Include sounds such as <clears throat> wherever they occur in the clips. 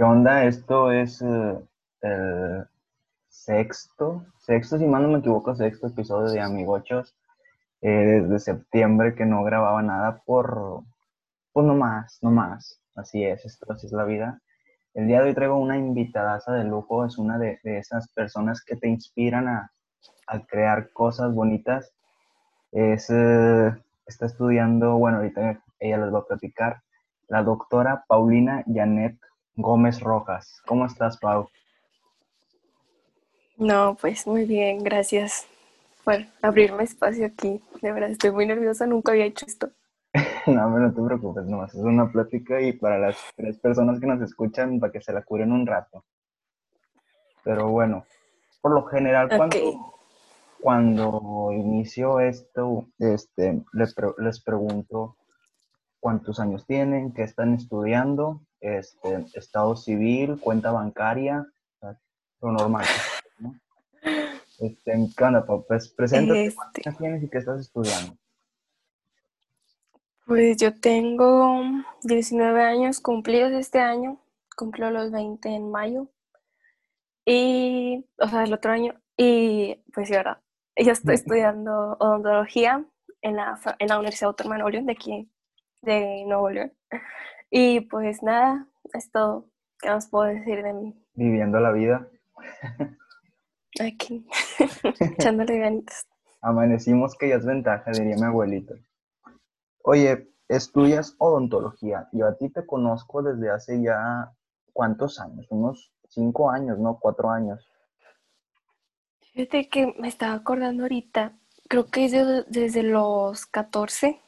¿Qué onda? Esto es eh, el sexto, sexto, si mal no me equivoco, sexto episodio de Amigochos. Eh, desde septiembre que no grababa nada por, pues no más, no más. Así es, esto así es la vida. El día de hoy traigo una invitadaza de lujo, es una de, esas personas que te inspiran a, a crear cosas bonitas. Es, eh, está estudiando, bueno, ahorita ella les va a platicar, la doctora Paulina Janet Gómez Rojas. ¿Cómo estás, Pau? No, pues muy bien, gracias por abrirme espacio aquí. De verdad, estoy muy nerviosa, nunca había hecho esto. <laughs> no, no te preocupes, nomás es una plática y para las tres personas que nos escuchan, para que se la curen un rato. Pero bueno, por lo general, cuando, inicio esto, este, les, pre- les pregunto cuántos años tienen, qué están estudiando, este, estado civil, cuenta bancaria, lo normal, ¿no? <laughs> Este, ¿qué onda, Pau? Pues preséntate, Este, tienes y qué estás estudiando. pues yo tengo 19 años cumplidos este año, cumplo los 20 en mayo y, o sea, el otro año, y pues sí, verdad, yo estoy estudiando odontología en la, en la Universidad Autónoma de Nuevo León, de aquí, de Nuevo León. Y pues nada, es todo. ¿Qué más puedo decir de mí? Viviendo la vida. Aquí, <laughs> echándole ganitas. Amanecimos que ya es ventaja, diría mi abuelito. Oye, estudias odontología. Yo a ti te conozco desde hace ya, ¿cuántos años? Unos cinco años, ¿no? Cuatro años. Fíjate que me estaba acordando ahorita, creo que es de- desde los 14,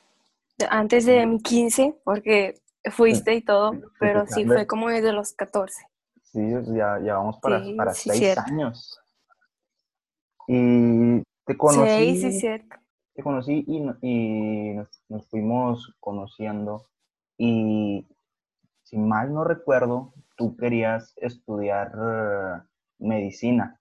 de- antes de mi 15, porque fuiste y todo, pero sí fue como desde los 14. Sí, ya, ya vamos para, Sí, para sí, seis cierto. años. Y te Sí, conocí, sí, cierto. te conocí y, y nos, nos fuimos conociendo. Y si mal no recuerdo, tú querías estudiar eh, medicina.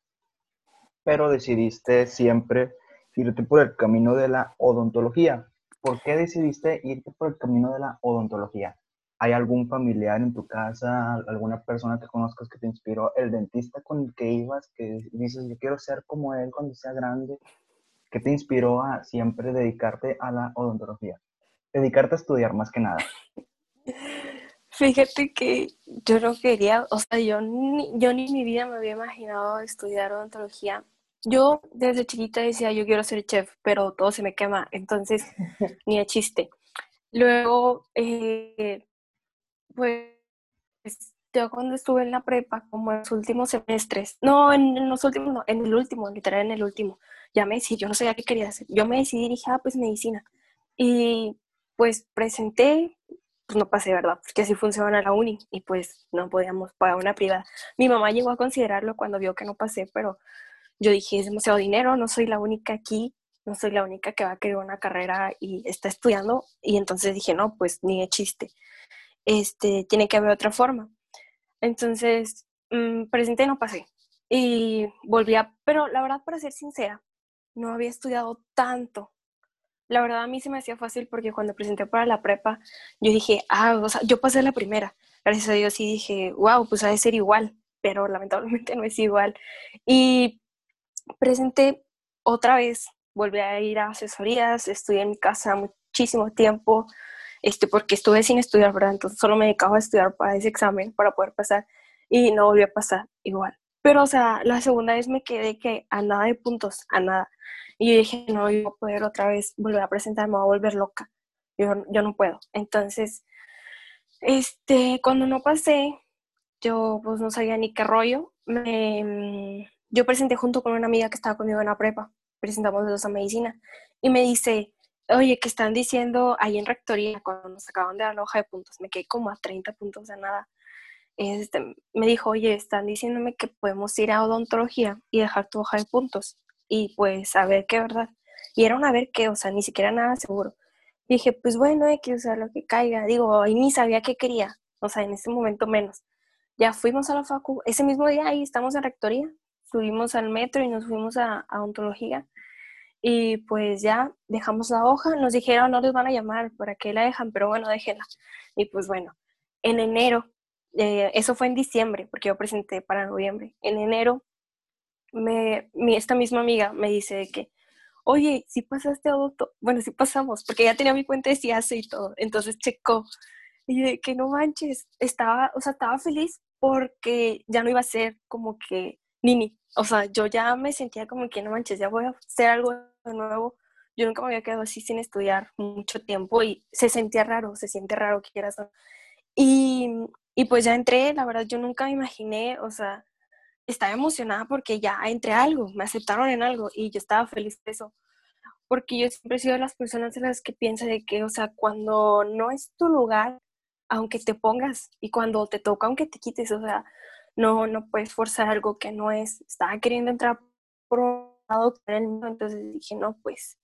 pero decidiste siempre irte por el camino de la odontología. ¿Por qué decidiste irte por el camino de la odontología? ¿Hay algún familiar en tu casa, alguna persona que conozcas que te inspiró, el dentista con el que ibas, que dices, yo quiero ser como él cuando sea grande? ¿Qué te inspiró a siempre dedicarte a la odontología? Dedicarte a estudiar más que nada. <laughs> Fíjate que yo no quería, o sea, yo ni, yo ni en mi vida me había imaginado estudiar odontología. Yo desde chiquita decía, yo quiero ser chef, pero todo se me quema, entonces <laughs> ni de chiste. Luego, eh, pues yo cuando estuve en la prepa, como en los últimos semestres, no, en, los últimos, no, en el último, literal en el último, ya me decidí, yo no sabía qué quería hacer. Yo me decidí dije, ah, pues medicina. Y pues presenté, pues no pasé, ¿verdad? Porque así funciona la uni y pues no podíamos pagar una privada. Mi mamá llegó a considerarlo cuando vio que no pasé, pero yo dije, es demasiado dinero, no soy la única aquí, no soy la única que va a querer una carrera y está estudiando. Y entonces dije, no, pues ni de chiste. Este, tiene que haber otra forma. Entonces, mm, presenté y no pasé. Y volví a, pero la verdad, para ser sincera, no había estudiado tanto. La verdad, a mí se me hacía fácil porque cuando presenté para la prepa, yo dije, ah, o sea, yo pasé la primera. Gracias a Dios, y dije, wow, pues ha de ser igual, pero lamentablemente <laughs> no es igual. Y presenté otra vez, volví a ir a asesorías, estudié en mi casa muchísimo tiempo, este, porque estuve sin estudiar, ¿verdad? Entonces solo me dedicaba a estudiar para ese examen, para poder pasar, y no volví a pasar igual. Pero, o sea, la segunda vez me quedé que a nada de puntos, a nada. Y yo dije, no, yo voy a poder otra vez volver a presentar, me voy a volver loca. Yo, yo no puedo. Entonces, este, cuando no pasé, yo pues no sabía ni qué rollo. Me, yo presenté junto con una amiga que estaba conmigo en la prepa. Presentamos los dos a medicina. Y me dice, oye, que están diciendo ahí en rectoría, cuando nos acaban de dar la hoja de puntos, me quedé como a 30 puntos de nada. Este, me dijo, oye, están diciéndome que podemos ir a odontología y dejar tu hoja de puntos. Y pues a ver qué verdad. Y era una ver qué, o sea, ni siquiera nada seguro. Y dije, pues bueno, hay que usar lo que caiga. Digo, y ni sabía qué quería. O sea, en ese momento menos. Ya fuimos a la facu. Ese mismo día ahí estamos en rectoría. Subimos al metro y nos fuimos a, a odontología. Y pues ya dejamos la hoja. Nos dijeron, no les van a llamar, ¿para qué la dejan? Pero bueno, déjenla. Y pues bueno, en enero eh, eso fue en diciembre, porque yo presenté para noviembre. En enero, me, mi, esta misma amiga me dice que, oye, si pasaste a auto, bueno, si pasamos, porque ya tenía mi cuenta de CIASE y todo, entonces checó. Y de que no manches, estaba, o sea, estaba feliz porque ya no iba a ser como que Nini. O sea, yo ya me sentía como que no manches, ya voy a hacer algo de nuevo. Yo nunca me había quedado así sin estudiar mucho tiempo y se sentía raro, se siente raro que quieras. Y, y pues ya entré, la verdad, yo nunca me imaginé, o sea, estaba emocionada porque ya entré a algo, me aceptaron en algo y yo estaba feliz de eso. Porque yo siempre he sido de las personas de las que piensa de que, o sea, cuando no es tu lugar, aunque te pongas, y cuando te toca, aunque te quites, o sea, no, no puedes forzar algo que no es. Estaba queriendo entrar por entonces dije, no, pues,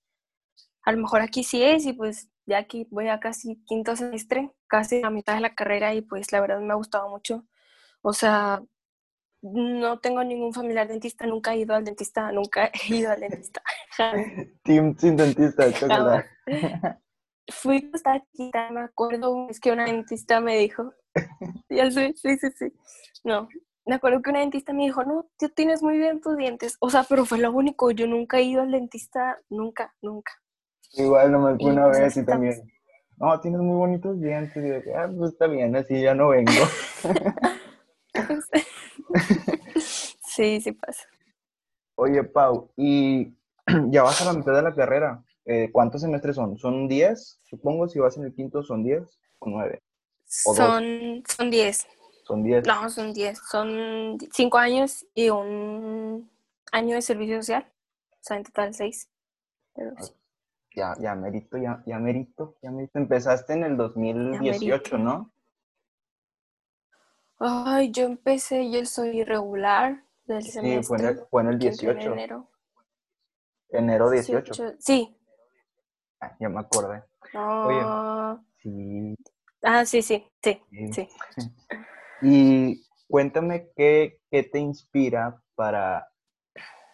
a lo mejor aquí sí es, y pues ya aquí voy a casi quinto semestre, casi a mitad de la carrera, y pues la verdad me ha gustado mucho. O sea, no tengo ningún familiar dentista, nunca he ido al dentista, nunca he <laughs> ido al dentista. <laughs> Team sin dentista, <laughs> Fui cuando estaba chiquita, me acuerdo, es que una dentista me dijo, ya sé, sí, sí, sí. No, me acuerdo que una dentista me dijo, no, tú tienes muy bien tus dientes. O sea, pero fue lo único, yo nunca he ido al dentista, nunca, nunca. Igual no me fui una pues, vez y también, no, tienes muy bonitos dientes. Y de, ah, pues está bien, así ya no vengo. <laughs> sí, sí pasa. Oye, Pau, y <clears throat> ya vas a la mitad de la carrera. Eh, ¿Cuántos semestres son? ¿Son 10? Supongo, si vas en el quinto, ¿son 10 o 9? Son, son 10. Son 10. No, son 10. Son 5 años y un año de servicio social. O sea, en total 6. Ya, ya merito, ya, ya merito, ya merito. Empezaste en el 2018, ¿no? Ay, yo empecé, yo soy irregular del semestre. Sí, fue en el, fue en el 18. En enero. Enero 18. Sí. Ah, ya me acordé. Oye, sí. Ah, sí, sí, sí, sí. <laughs> Y cuéntame qué, qué, te inspira para,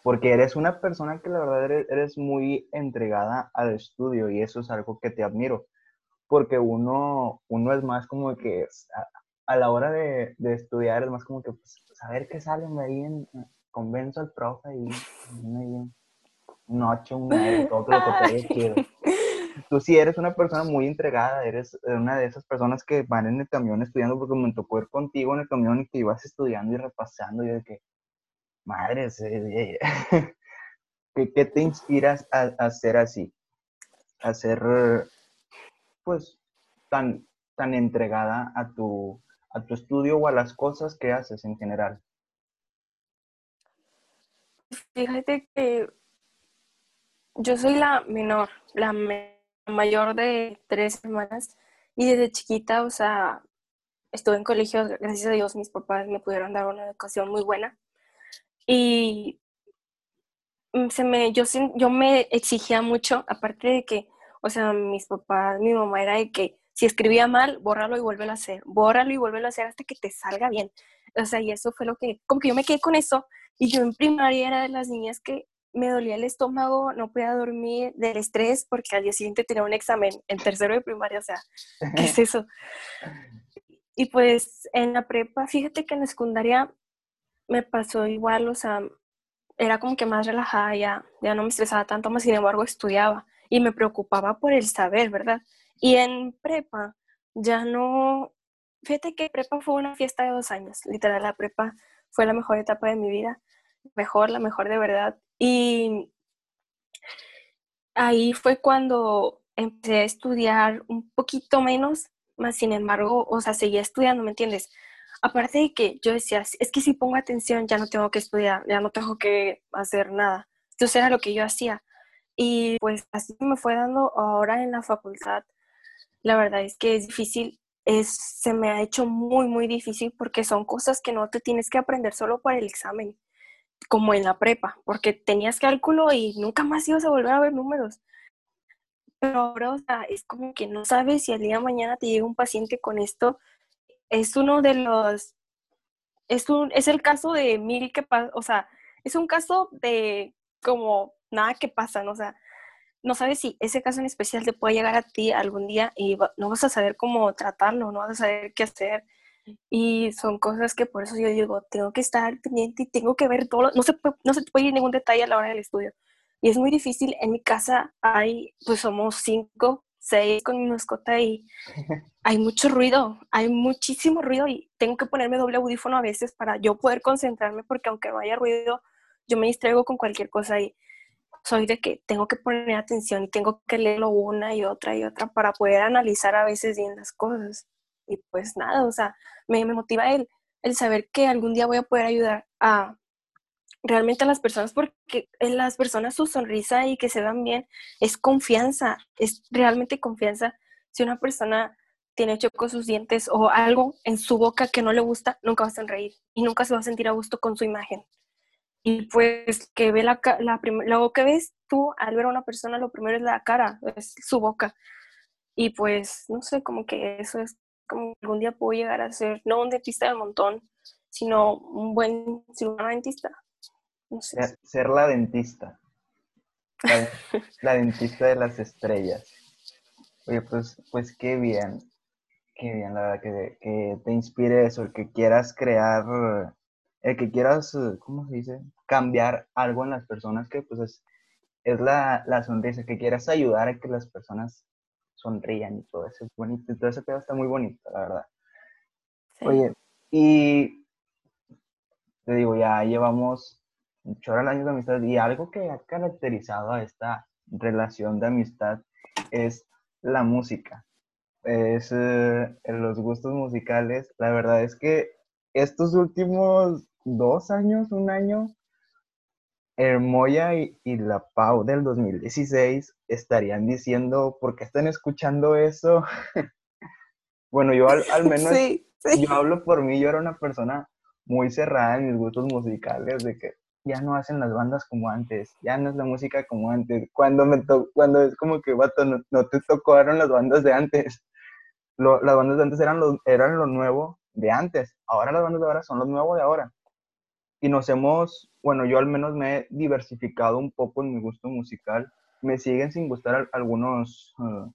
porque eres una persona que la verdad eres, eres, muy entregada al estudio y eso es algo que te admiro, porque uno, uno es más como que a la hora de, de, estudiar es más como que pues, saber qué sale ahí, en, convenzo al profe y un 8, un 9, todo lo que <laughs> quiero. Tú sí eres una persona muy entregada, eres una de esas personas que van en el camión estudiando, porque me tocó ir contigo en el camión y que ibas estudiando y repasando y de que, madre, <laughs> ¿qué, ¿qué, te inspiras a, a ser así? A ser, pues, tan, tan entregada a tu, a tu estudio o a las cosas que haces en general? Fíjate que yo soy la menor, la mayor de tres hermanas y desde chiquita, o sea, estuve en colegio, gracias a Dios mis papás me pudieron dar una educación muy buena y se me, yo, yo me exigía mucho, aparte de que, o sea, mis papás, mi mamá era de que si escribía mal, bórralo y vuélvelo a hacer, bórralo y vuélvelo a hacer hasta que te salga bien. O sea, y eso fue lo que, como que yo me quedé con eso, y yo en primaria era de las niñas que me dolía el estómago, no podía dormir del estrés porque al día siguiente tenía un examen en tercero de primaria, o sea, ¿qué es <laughs> eso? Y pues en la prepa, fíjate que en la secundaria me pasó igual, o sea, era como que más relajada, ya, ya no me estresaba tanto, más sin embargo estudiaba y me preocupaba por el saber, ¿verdad? Y en prepa ya no, fíjate que prepa fue una fiesta de dos años, literal, la prepa fue la mejor etapa de mi vida, mejor, la mejor de verdad. Y ahí fue cuando empecé a estudiar un poquito menos, más sin embargo, o sea, seguía estudiando, ¿me entiendes? Aparte de que yo decía, es que si pongo atención ya no tengo que estudiar, ya no tengo que hacer nada. Entonces era lo que yo hacía. Y pues así me fue dando ahora en la facultad la verdad es que es difícil, es, se me ha hecho muy, muy difícil porque son cosas que no te tienes que aprender solo para el examen, como en la prepa, porque tenías cálculo y nunca más ibas a volver a ver números. Pero ahora, o sea, es como que no sabes si al día de mañana te llega un paciente con esto. Es uno de los, es, un, es el caso de mil que pasa, o sea, es un caso de como nada que pasa, ¿no? O sea, no sabes si ese caso en especial te puede llegar a ti algún día y no vas a saber cómo tratarlo, no vas a saber qué hacer. Y son cosas que por eso yo digo, tengo que estar pendiente y tengo que ver todo, no se, puede, no se puede ir ningún detalle a la hora del estudio. Y es muy difícil, en mi casa hay, pues somos cinco, seis con mi mascota y <laughs> hay mucho ruido, hay muchísimo ruido y tengo que ponerme doble audífono a veces para yo poder concentrarme porque aunque no haya ruido, yo me distraigo con cualquier cosa y soy de que tengo que poner atención y tengo que leerlo una y otra y otra para poder analizar a veces bien las cosas. Y pues nada, o sea, me, me motiva el, el saber que algún día voy a poder ayudar a realmente a las personas porque en las personas su sonrisa y que se vean bien es confianza, es realmente confianza. Si una persona tiene con sus dientes o algo en su boca que no le gusta, nunca va a sonreír y nunca se va a sentir a gusto con su imagen. Y pues que ve la, la lo que ves tú al ver a una persona, lo primero es la cara, es su boca. Y pues, no sé, como que eso es como algún día puedo llegar a ser, no un dentista del montón, sino un buen cirujano dentista. Ser la dentista. La, dentista de las estrellas. Oye, pues, pues qué bien. Qué bien, la verdad, que, que te inspire eso, el que quieras crear el que quieras, ¿cómo se dice? Cambiar algo en las personas que pues es, es la, la, sonrisa, que quieras ayudar a que las personas sonrían y todo eso es bonito, todo ese pedo está muy bonito, la verdad. Oye, y te digo, ya llevamos muchos años de amistad y algo que ha caracterizado a esta relación de amistad es la música, es eh, los gustos musicales. La verdad es que estos últimos dos años, un año, Hermoya y, la Pau del 2016 estarían diciendo, ¿por qué están escuchando eso? <laughs> bueno, yo al, <laughs> menos, yo hablo por mí, yo era una persona muy cerrada en mis gustos musicales, de que ya no hacen las bandas como antes, ya no es la música como antes. Cuando me cuando es como que, vato, no, te tocaron las bandas de antes. las bandas de antes eran lo, eran lo nuevo de antes. Ahora las bandas de ahora son lo nuevo de ahora y nos hemos, bueno, yo al menos me he diversificado un poco en mi gusto musical. Me siguen sin gustar algunos, eh,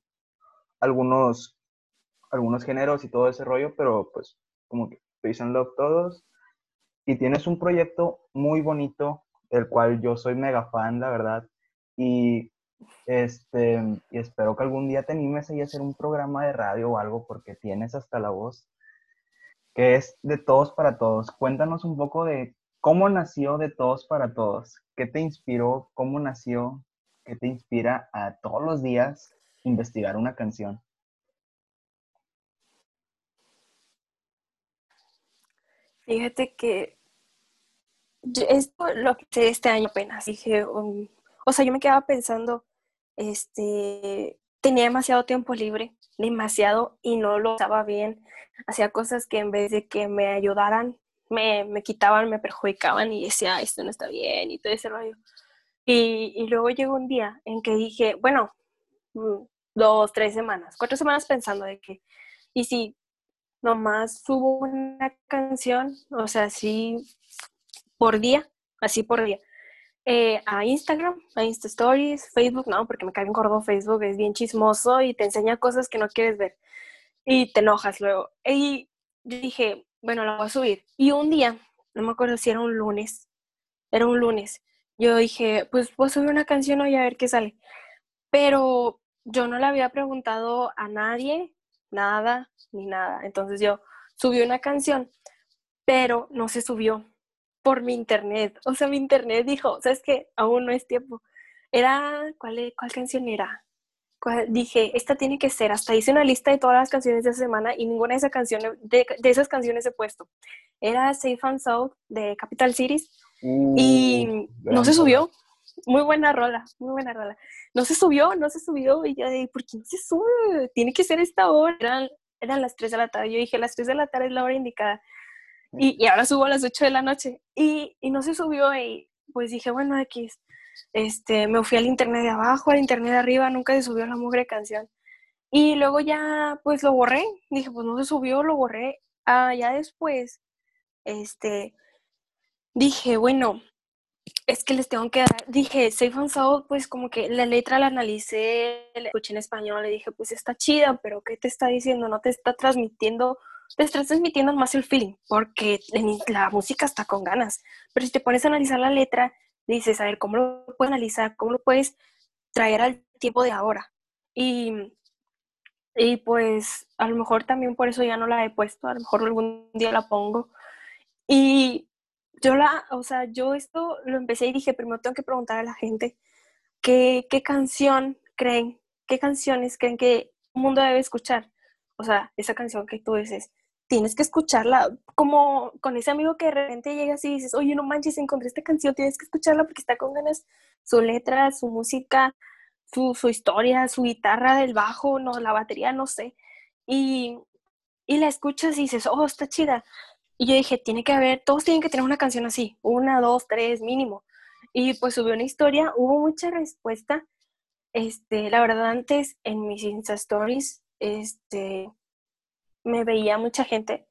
algunos, algunos géneros y todo ese rollo, pero pues como que peace love todos. Y tienes un proyecto muy bonito, el cual yo soy mega fan, la verdad. Y este, y espero que algún día te animes a hacer un programa de radio o algo, porque tienes hasta la voz, que es de todos para todos. Cuéntanos un poco de ¿Cómo nació de todos para todos? ¿Qué te inspiró? ¿Cómo nació? ¿Qué te inspira a todos los días investigar una canción? Fíjate que esto lo hice este año apenas. Dije, um, o sea, yo me quedaba pensando, este, tenía demasiado tiempo libre, demasiado, y no lo usaba bien. Hacía cosas que en vez de que me ayudaran, me, me, quitaban, me perjudicaban y decía, esto no está bien y todo ese rollo. Y, y luego llegó un día en que dije, bueno, mm, dos, tres semanas, cuatro semanas pensando de que, y si nomás subo una canción, o sea, así por día, así por día, eh, a Instagram, a Insta Stories, Facebook, no, porque me cae en gordo Facebook, es bien chismoso y te enseña cosas que no quieres ver y te enojas luego. Y dije, bueno, la voy a subir. Y un día, no me acuerdo si era un lunes, era un lunes, yo dije, pues voy a subir una canción hoy a ver qué sale. Pero yo no le había preguntado a nadie nada ni nada. Entonces yo subí una canción, pero no se subió por mi internet. O sea, mi internet dijo, ¿sabes qué? Aún no es tiempo. Era, ¿cuál, cuál canción era? Dije, esta tiene que ser, hasta hice una lista de todas las canciones de esa semana y ninguna de esas canciones, de, esas canciones he puesto. Era Safe and Sound de Capital Cities y uh, no se subió. Muy buena rola, muy buena rola. No se subió, no se subió y ya de, ¿por qué no se sube? Tiene que ser esta hora. Eran, eran las 3 de la tarde. Yo dije, las 3 de la tarde es la hora indicada. Y, y ahora subo a las 8 de la noche. Y, y no se subió y pues dije, bueno, aquí es este, me fui al internet de abajo, al internet de arriba, nunca se subió la mugre canción. Y luego ya, pues lo borré. Dije, pues no se subió, lo borré. Ah, ya después, este, dije, bueno, es que les tengo que dar, dije, Safe and pues como que la letra la analicé, la escuché en español, le dije, pues está chida, pero ¿qué te está diciendo? No te está transmitiendo te estás transmitiendo más el feeling, porque la música está con ganas. Pero si te pones a analizar la letra, dices, a ver, ¿cómo lo puedes analizar? ¿Cómo lo puedes traer al tiempo de ahora? Y, y pues a lo mejor también por eso ya no la he puesto, a lo mejor algún día la pongo. Y yo la, o sea, yo esto lo empecé y dije, primero tengo que preguntar a la gente qué, qué canción creen, qué canciones creen que el mundo debe escuchar. O sea, esa canción que tú dices, tienes que escucharla, como con ese amigo que de repente llegas y dices, oye, no manches, encontré esta canción, tienes que escucharla porque está con ganas, su letra, su música, su, su historia, su guitarra del bajo, no, la batería, no sé. Y, y la escuchas y dices, oh, está chida. Y yo dije, tiene que haber, todos tienen que tener una canción así, una, dos, tres, mínimo. Y pues subió una historia, hubo mucha respuesta. Este, la verdad, antes en mis Insta Stories, este, me veía mucha gente,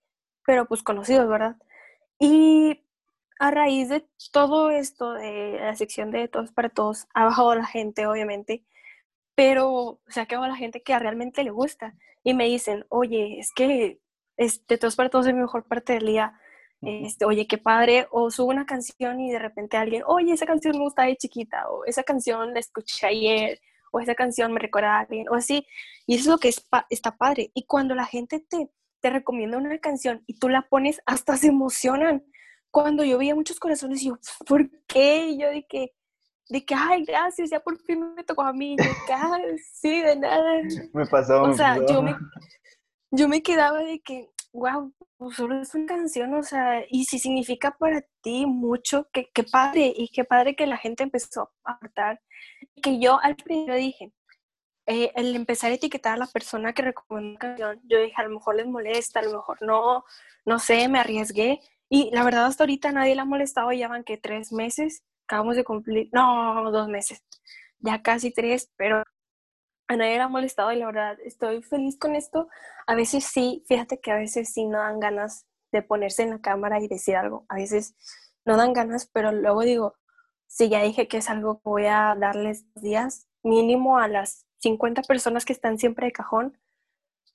pero pues conocidos, ¿verdad? Y a raíz de todo esto, de la sección de Todos para Todos, ha bajado la gente, obviamente, pero se ha quedado la gente que realmente le gusta. Y me dicen, oye, es que este, Todos para Todos es mi mejor parte del día. Este, oye, qué padre, o subo una canción y de repente alguien, oye, esa canción me gusta de chiquita, o esa canción la escuché ayer, o esa canción me recuerda a alguien, o así. Y eso es lo que es está padre. Y cuando la gente te, te recomienda una canción y tú la pones, hasta se emocionan. Cuando yo veía muchos corazones, yo, ¿por qué? Y yo de que, de que, ay, gracias, ya por fin me tocó a mí. De que, ay, sí, de nada. <laughs> Me pasó. O sea, yo me, yo me quedaba de que, wow, pues solo es una canción, o sea, y si significa para ti mucho, qué, qué padre, y qué padre que la gente empezó a aportar. Que yo al principio dije, eh, el empezar a etiquetar a la persona que recomendó una canción, yo dije, a lo mejor les molesta, a lo mejor no, no sé, me arriesgué. Y la verdad, hasta ahorita nadie la ha molestado, ya van que tres meses, acabamos de cumplir, no, dos meses, ya casi tres, pero a nadie la ha molestado y la verdad estoy feliz con esto. A veces sí, fíjate que a veces sí no dan ganas de ponerse en la cámara y decir algo, a veces no dan ganas, pero luego digo, si ya dije que es algo que voy a darles días, mínimo a las 50 personas que están siempre de cajón,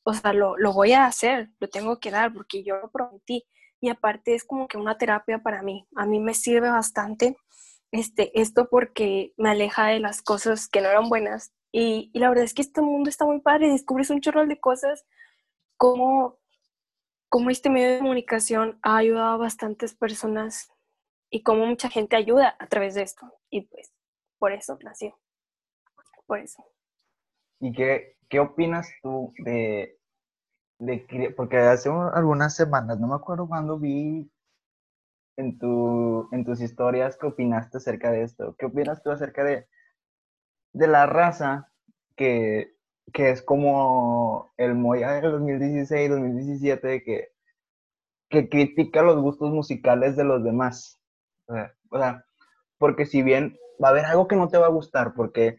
o sea, lo, lo, voy a hacer, lo tengo que dar porque yo lo prometí. Y aparte es como que una terapia para mí. A mí me sirve bastante este, esto porque me aleja de las cosas que no eran buenas. Y, y la verdad es que este mundo está muy padre, descubres un chorro de cosas, como, como este medio de comunicación ha ayudado a bastantes personas y como mucha gente ayuda a través de esto. Y pues por eso nació. Por eso. ¿Y qué, qué opinas tú de, de, porque hace algunas semanas, no me acuerdo cuándo vi en, tu, en tus historias que opinaste acerca de esto. ¿Qué opinas tú acerca de, de la raza que, que es como el Moya del 2016, 2017, que, que critica los gustos musicales de los demás? o sea, porque si bien va a haber algo que no te va a gustar, porque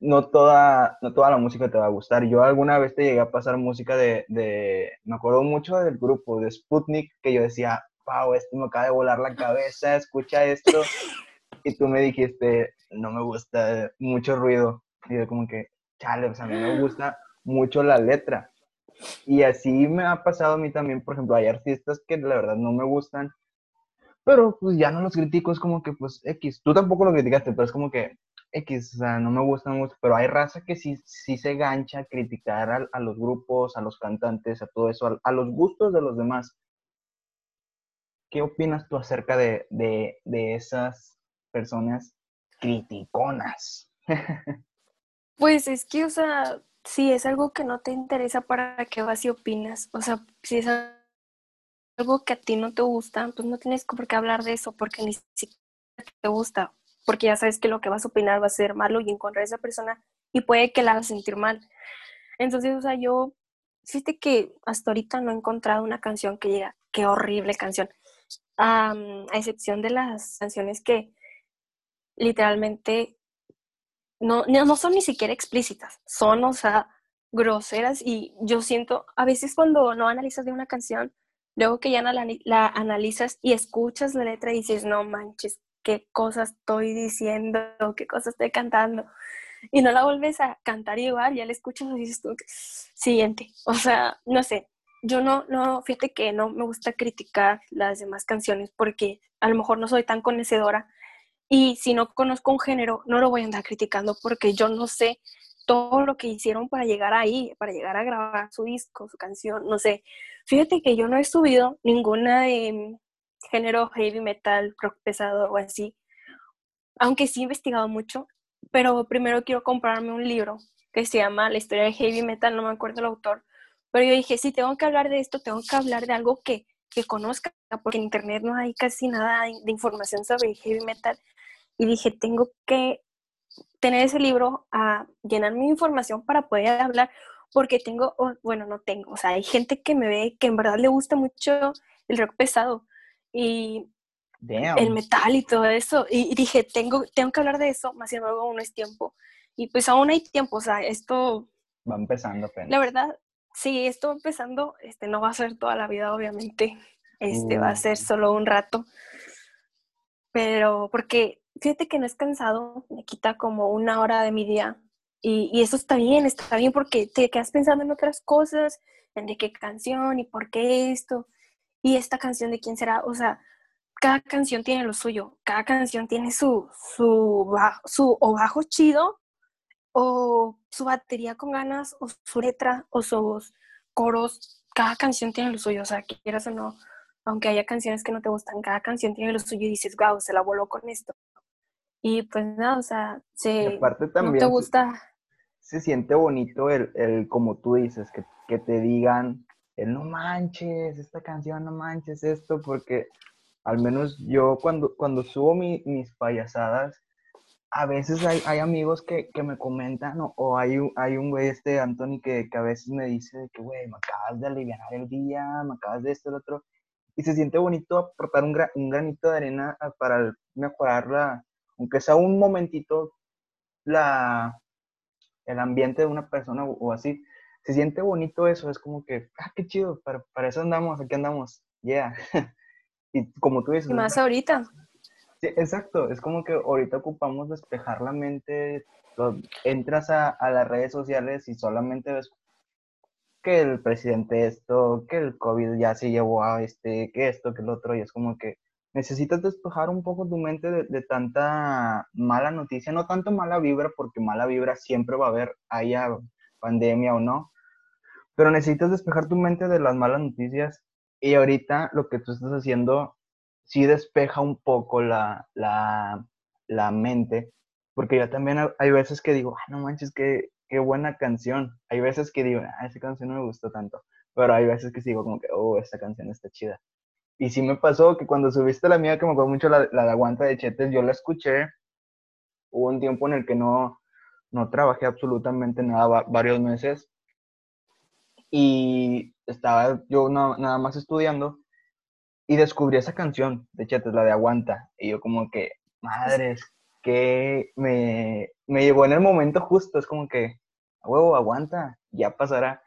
no toda, no toda la música te va a gustar. Yo alguna vez te llegué a pasar música de, de, me acuerdo mucho del grupo de Sputnik, que yo decía, wow, esto me acaba de volar la cabeza, escucha esto. <laughs> Y tú me dijiste, no me gusta, mucho ruido. Y yo como que, chale, sea, a mí me gusta mucho la letra. Y así me ha pasado a mí también, por ejemplo, hay artistas que la verdad no me gustan, pero pues ya no los critico, es como que pues X, tú tampoco lo criticaste, pero es como que X, o sea, no me gustan mucho, pero hay raza que sí, sí se gancha a criticar a, los grupos, a los cantantes, a todo eso, a, los gustos de los demás. ¿Qué opinas tú acerca de, de esas personas criticonas? <laughs> pues es que, o sea, si es algo que no te interesa, ¿para qué vas y opinas? O sea, si es algo que a ti no te gusta, pues no tienes por qué hablar de eso, porque ni siquiera te gusta porque ya sabes que lo que vas a opinar va a ser malo y en contra esa persona y puede que la hagas sentir mal. Entonces, o sea, yo, fíjate que hasta ahorita no he encontrado una canción que diga, qué horrible canción, a excepción de las canciones que literalmente no, no son ni siquiera explícitas, son, o sea, groseras y yo siento, a veces cuando no analizas de una canción, luego que ya la, analizas y escuchas la letra y dices, no manches, qué cosas estoy diciendo, qué cosas estoy cantando. Y no la vuelves a cantar igual, ya la escuchas y dices tú, siguiente. O sea, no sé, yo no, no, fíjate que no me gusta criticar las demás canciones porque a lo mejor no soy tan conocedora y si no conozco un género, no lo voy a andar criticando porque yo no sé todo lo que hicieron para llegar ahí, para llegar a grabar su disco, su canción, no sé. Fíjate que yo no he subido ninguna de género heavy metal, rock pesado o así, aunque sí he investigado mucho, pero primero quiero comprarme un libro que se llama La historia de heavy metal, no me acuerdo el autor, pero yo dije, si tengo que hablar de esto, tengo que hablar de algo que, que conozca, porque en internet no hay casi nada de información sobre heavy metal. Y dije, tengo que tener ese libro a llenar mi información para poder hablar, porque tengo, bueno, no tengo, o sea, hay gente que me ve que en verdad le gusta mucho el rock pesado y el metal y todo eso. Y, dije, tengo, tengo que hablar de eso, más sin embargo aún no es tiempo. Y pues aún hay tiempo, o sea, esto... Va empezando La verdad, sí, esto empezando, este, no va a ser toda la vida, obviamente. Este, va a ser solo un rato. Pero, porque fíjate que no es cansado, me quita como una hora de mi día. Y, y eso está bien, está bien porque te quedas pensando en otras cosas, en de qué canción y por qué esto. Y esta canción de quién será, o sea, cada canción tiene lo suyo, cada canción tiene su, su, su o bajo chido o su batería con ganas, o su letra, o sus coros, cada canción tiene lo suyo, o sea, quieras o no, aunque haya canciones que no te gustan, cada canción tiene lo suyo y dices, wow, se la voló con esto. Y pues nada, o sea, se, aparte también no te gusta. Se, siente bonito el, el, como tú dices, que, que te digan, el no manches, esta canción, no manches esto, porque al menos yo cuando, cuando subo mis payasadas, a veces hay, hay amigos que, que, me comentan, o, hay, hay un güey, este Anthony, que, que, a veces me dice que, güey, me acabas de aliviar el día, me acabas de esto, el otro. Y se siente bonito aportar un, un granito de arena para mejorar la, aunque sea un momentito, la, el ambiente de una persona o, así. Se siente bonito eso, es como que, ah, qué chido, para, para eso andamos, aquí andamos, yeah. <laughs> y como tú dices. Y más ahorita. Sí, exacto, es como que ahorita ocupamos despejar la mente, entras a, las redes sociales y solamente ves que el presidente esto, que el COVID ya se llevó a este, que esto, que el otro, y es como que necesitas despejar un poco tu mente de, tanta mala noticia, no tanto mala vibra, porque mala vibra siempre va a haber, haya pandemia o no, pero necesitas despejar tu mente de las malas noticias y ahorita lo que tú estás haciendo sí despeja un poco la, la, la mente, porque yo también hay veces que digo, ah, no manches, qué, qué buena canción. Hay veces que digo, ah, esa canción no me gustó tanto, pero hay veces que sigo como que, oh, esta canción está chida. Y sí me pasó que cuando subiste la mía, que me acuerdo mucho la, la de Aguanta de Chetes, yo la escuché. Hubo un tiempo en el que no, no trabajé absolutamente nada, varios meses. Y estaba yo nada más estudiando y descubrí esa canción de Chetes, la de Aguanta. Y yo como que, madres, que me, me llevó en el momento justo. Es como que, huevo, aguanta, ya pasará.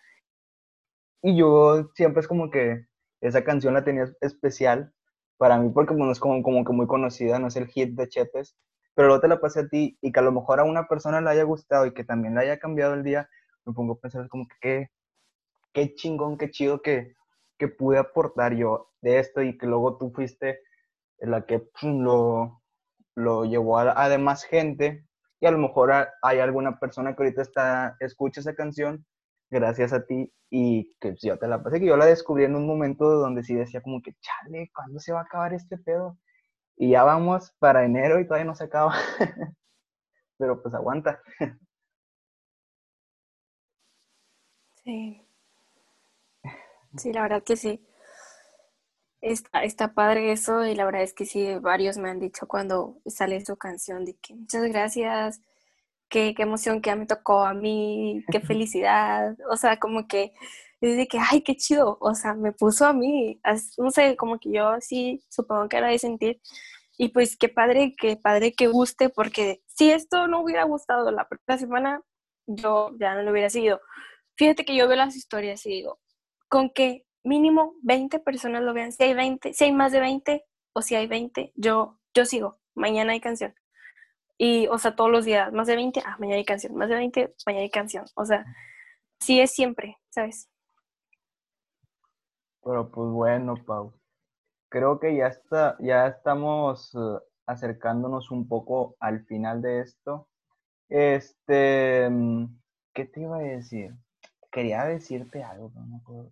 Y yo siempre es como que esa canción la tenía especial para mí porque bueno, es como, como que muy conocida, no es el hit de Chetes, pero luego te la pasé a ti y que a lo mejor a una persona le haya gustado y que también le haya cambiado el día, me pongo a pensar como que qué, qué chingón, qué chido que, que pude aportar yo de esto y que luego tú fuiste la que lo, lo llevó a, demás gente y a lo mejor hay alguna persona que ahorita está, escucha esa canción gracias a ti y que yo te la pasé, que yo la descubrí en un momento donde sí decía como que, chale, ¿cuándo se va a acabar este pedo? Y ya vamos para enero y todavía no se acaba. <laughs> Pero pues aguanta. Sí. Sí, la verdad que sí. Está, está padre eso y la verdad es que sí, varios me han dicho cuando sale su canción de que muchas gracias, qué, qué emoción que ya me tocó a mí, qué felicidad, o sea, como que es de que, ay, qué chido, o sea, me puso a mí, no sé, como que yo sí supongo que era de sentir, y pues qué padre, qué padre que guste, porque si esto no hubiera gustado la primera semana, yo ya no lo hubiera seguido. Fíjate que yo veo las historias y digo, con que mínimo 20 personas lo vean. Si hay 20, si hay más de 20 o si hay 20, yo, yo sigo. Mañana hay canción. Y, o sea, todos los días, más de 20, ah, mañana hay canción. Más de 20, mañana hay canción. O sea, sí es siempre, ¿sabes? Pero pues bueno, Pau. Creo que ya está, ya estamos eh, acercándonos un poco al final de esto. Este, mm, ¿qué te iba a decir? Quería decirte algo, pero no puedo.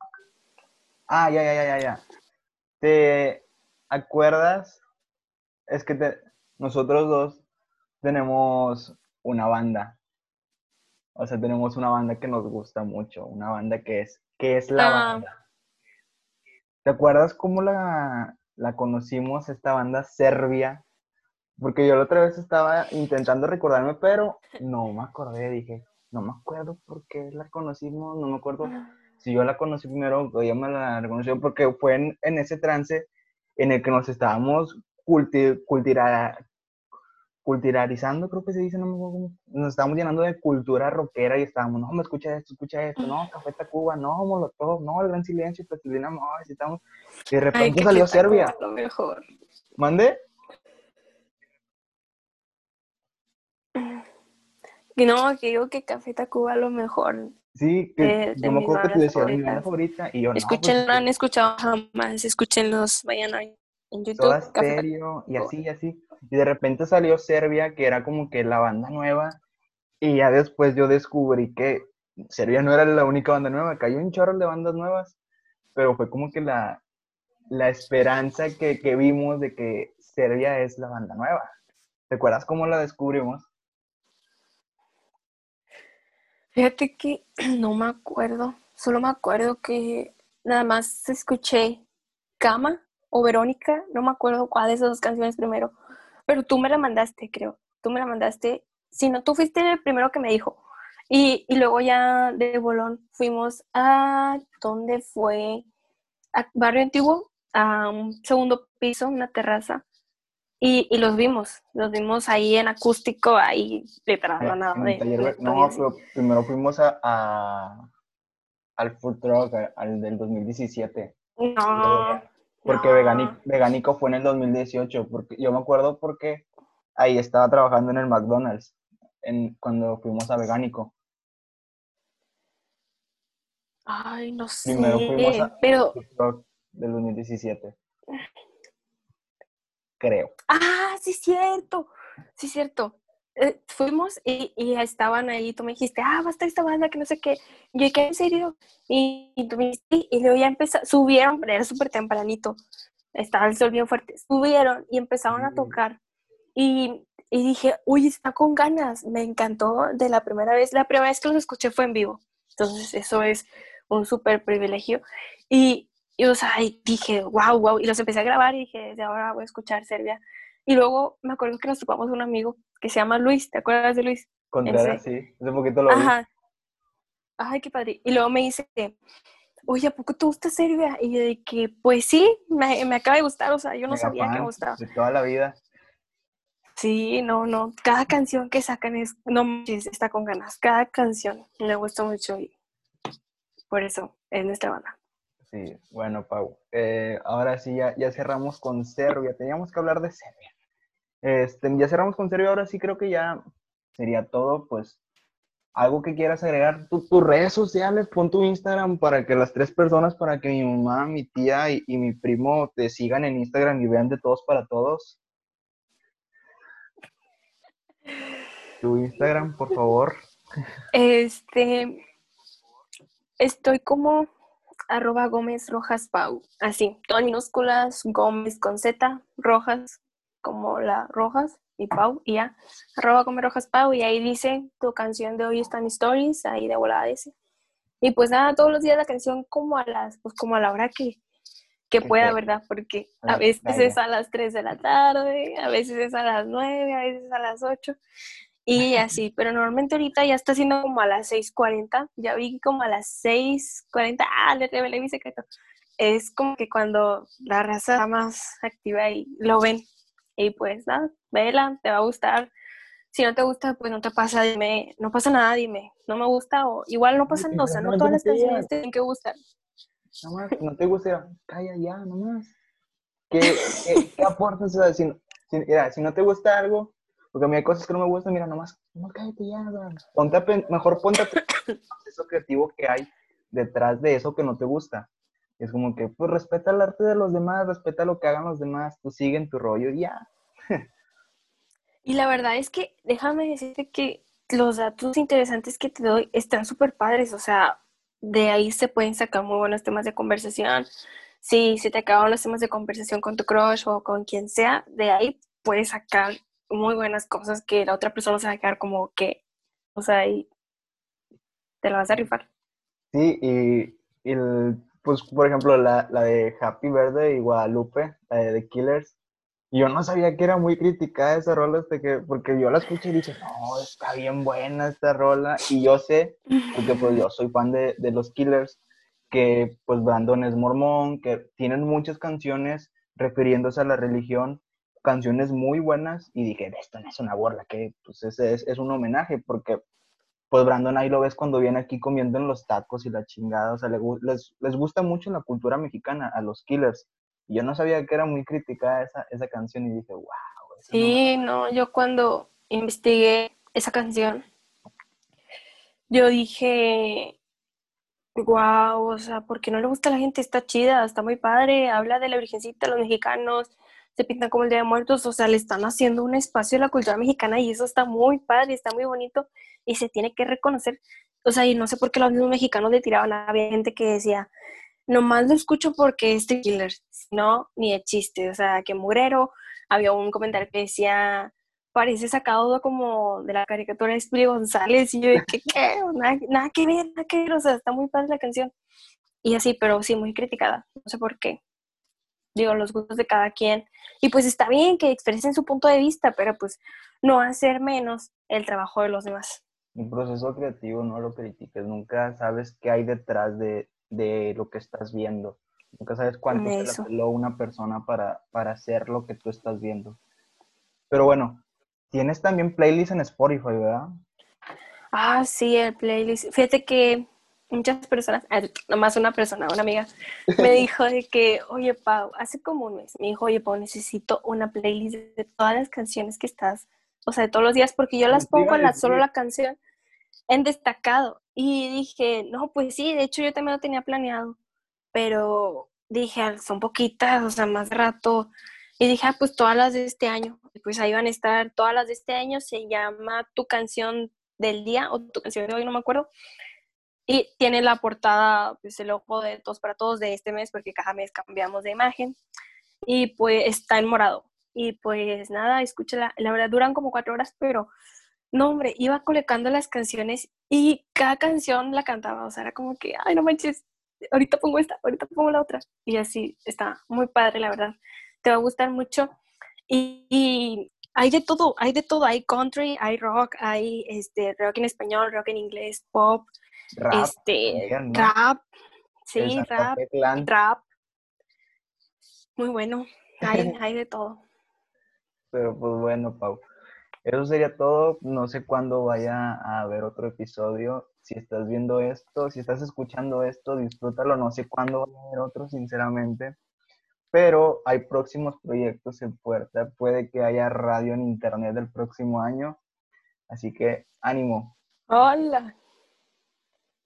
Ah, ya, ya, ya, ya, ya. ¿Te acuerdas? Es que te- nosotros dos tenemos una banda. O sea, tenemos una banda que nos gusta mucho, una banda que es, que es la Ah. banda. ¿Te acuerdas cómo la, la conocimos, esta banda Serbia? Porque yo la otra vez estaba intentando recordarme, pero no me acordé, dije, no me acuerdo por qué la conocimos, no me acuerdo si yo la conocí primero o ella me la reconoció, porque fue en, en ese trance en el que nos estábamos culti- cultira- culturalizando, creo que se dice, no me acuerdo cómo, nos estábamos llenando de cultura rockera y estábamos, no, me escucha esto, escucha esto, no, Café Tacuba, no, Molotov, no, El Gran Silencio, Plastilina Mosh, y estamos, y de repente salió Serbia, Lo mejor. ¿mande? Y no, que digo que Café Tacuba lo mejor. Sí, que yo me mis acuerdo que tú bandas decías mi banda favoritas. favorita y yo no, pues Escuchen, no han escuchado jamás, escúchenlos, vayan ahí en YouTube. Soda Café Stereo y así, y así. Y de repente salió Serbia, que era como que la banda nueva. Y ya después yo descubrí que Serbia no era la única banda nueva, hay un chorro de bandas nuevas, pero fue como que la, la esperanza que, que vimos de que Serbia es la banda nueva. ¿Te acuerdas cómo la descubrimos? Fíjate que <clears throat> no me acuerdo, solo me acuerdo que nada más escuché Cama o Verónica, no me acuerdo cuál de esas dos canciones primero, pero tú me la mandaste, creo, tú me la mandaste, si no, tú fuiste el primero que me dijo, y, y luego ya de Bolón fuimos a, ¿dónde fue? A Barrio Antiguo, a un segundo piso, una terraza, y, y los vimos, los vimos ahí en acústico, ahí al en de- y no, pero primero fuimos a, a- al Food Truck, a- al del 2017. No. Porque no. Vegánico, Vegánico fue en el 2018, porque yo me acuerdo porque ahí estaba trabajando en el McDonald's en, cuando fuimos a Vegánico. Ay, no sé. Primero fuimos a Pero, del 2017. Creo. ah, sí, cierto. Sí, cierto. Eh, fuimos y, y estaban ahí. Tú me dijiste, ah, va a estar esta banda que no sé qué. Y yo, ¿qué? ¿En serio? Y, y tú me dijiste, y luego ya empezaron, subieron, pero era súper tempranito. Estaba el sol bien fuerte. Subieron y empezaron a Mm. tocar. Y, y dije, uy, está con ganas. Me encantó de la primera vez. La primera vez que los escuché fue en vivo. Entonces, eso es un súper privilegio. Y, y, o sea, dije, wow, wow. Y los empecé a grabar y dije, desde ahora voy a escuchar Serbia. Y luego me acuerdo que nos topamos un amigo que se llama Luis. ¿Te acuerdas de Luis? Contreras, sí. Hace poquito lo vi. Ajá. Ay, qué padre. Y luego me dice, oye, ¿a poco te gusta Serbia? Y yo de que, pues sí, me, me acaba de gustar. O sea, yo no Mega sabía que me gustaba. De toda la vida. Sí, no, no. Cada canción que sacan es, no está con ganas. Cada canción me gusta mucho y por eso es nuestra banda. Sí, bueno, Pau. eh, ahora sí, ya, ya cerramos con Serbia. Teníamos que hablar de Serbia. Este, ya cerramos con Serbia. Ahora sí creo que ya sería todo. Pues algo que quieras agregar. Tu- tus redes sociales, pon tu Instagram para que las tres personas, para que mi mamá, mi tía y mi primo te sigan en Instagram y vean de todos para todos. Tu Instagram, por favor. Este, estoy como arroba Gómez Rojas Pau. Así, todas minúsculas, Gómez con Z, Rojas, como la Rojas y Pau, y ya. Arroba Gómez Rojas Pau, y ahí dice tu canción de hoy está en stories, ahí de volada dice. Y pues nada, todos los días la canción como a las, pues como a la hora que, que pueda. ¿verdad? Porque A veces es a las 3 de la tarde, a veces es a las 9, a veces a las 8. Y así, pero normalmente ahorita ya está siendo como a las 6.40, ya vi como a las 6.40, ah, le revelé mi secreto. Es como que cuando la raza está más activa y lo ven, y pues nada, vela, te va a gustar. Si no te gusta, pues no te pasa, dime, no pasa nada, dime, no me gusta, o igual no pasa nada, o sea, no todas las canciones tienen que gustar. Nomás, no te gusta, calla ya, nomás. ¿Qué, qué, qué <laughs> aportas? O sea, si, si- mira, si no te gusta algo, porque a mí hay cosas que no me gustan, mira, nomás, no cállate ya, ponte a mejor ponte a el <coughs> proceso creativo que hay detrás de eso que no te gusta. es como que, pues respeta el arte de los demás, respeta lo que hagan los demás, tú sigue en tu rollo y ya. y la verdad es que déjame decirte que los datos interesantes que te doy están súper padres, o sea, de ahí se pueden sacar muy buenos temas de conversación. Si se te acaban los temas de conversación con tu crush o con quien sea, de ahí puedes sacar muy buenas cosas que la otra persona se va a quedar como que, o sea, y te la vas a rifar. Sí, y, el, pues, por ejemplo, la, la, de Happy Verde y Guadalupe, la de The Killers, yo no sabía que era muy criticada esa rola, hasta que, porque yo la escuché y dije, no, está bien buena esta rola, y yo sé, porque pues yo soy fan de, de los Killers, que pues Brandon es mormón, que tienen muchas canciones refiriéndose a la religión, canciones muy buenas, y dije, esto no es una burla, que pues es, es, es un homenaje, porque pues Brandon ahí lo ves cuando viene aquí comiendo en los tacos y la chingada, o sea, les, les gusta mucho la cultura mexicana, a los Killers, y yo no sabía que era muy criticada esa, esa canción, y dije, wow. Sí, no, yo cuando investigué esa canción, yo dije, Wow, o sea, ¿por qué no le gusta a la gente? Está chida, está muy padre, habla de la Virgencita, los mexicanos se pintan como el Día de Muertos, o sea, le están haciendo un espacio a la cultura mexicana y eso está muy padre, está muy bonito y se tiene que reconocer. O sea, y no sé por qué los mexicanos le tiraban a gente que decía, nomás lo escucho porque es de killer, no, ni de chiste, o sea, que mugrero. Había un comentario que decía, parece sacado como de la caricatura de Speedy González y yo ¿qué? Nada, que ver, nada que o sea, está muy padre la canción. Y así, pero sí, muy criticada, no sé por qué. Digo, los gustos de cada quien. Y pues está bien que expresen su punto de vista, pero pues no hacer menos el trabajo de los demás. Un proceso creativo, no lo critiques, nunca sabes qué hay detrás de, de lo que estás viendo. Nunca sabes cuánto se le una persona para, para hacer lo que tú estás viendo. Pero bueno, Tienes también playlist en Spotify, ¿verdad? Ah, sí, el playlist. Fíjate que muchas personas, ah, nomás una persona, una amiga, me <laughs> dijo de que, oye, Pau, hace como un mes, me dijo, oye, Pau, necesito una playlist de todas las canciones que estás, o sea, de todos los días, porque yo las pongo en la, solo la canción en destacado. Y dije, no, pues sí, de hecho yo también lo tenía planeado, pero dije, son poquitas, o sea, más rato y dije, ah, pues todas las de este año. pues ahí van a estar todas las de este año. Se llama Tu canción del día o Tu canción de hoy, no me acuerdo. Y tiene la portada, pues el ojo de todos para todos de este mes, porque cada mes cambiamos de imagen. Y pues está en morado. Y pues nada, escúchala. La verdad duran como cuatro horas, pero no, hombre, iba colocando las canciones y cada canción la cantaba. O sea, era como que, ay, no manches, ahorita pongo esta, ahorita pongo la otra. Y así está muy padre, la verdad te va a gustar mucho. Y, hay de todo, hay de todo, hay country, hay rock, hay este rock en español, rock en inglés, pop, rap, este rap, sí, rap, rap. Muy bueno, hay, <laughs> hay de todo. Pero pues bueno, Pau. Eso sería todo. No sé cuándo vaya a haber otro episodio. Si estás viendo esto, si estás escuchando esto, disfrútalo. No sé cuándo va a haber otro, sinceramente pero hay próximos proyectos en puerta. Puede que haya radio en internet el próximo año. Así que ánimo. Hola.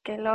Qué lo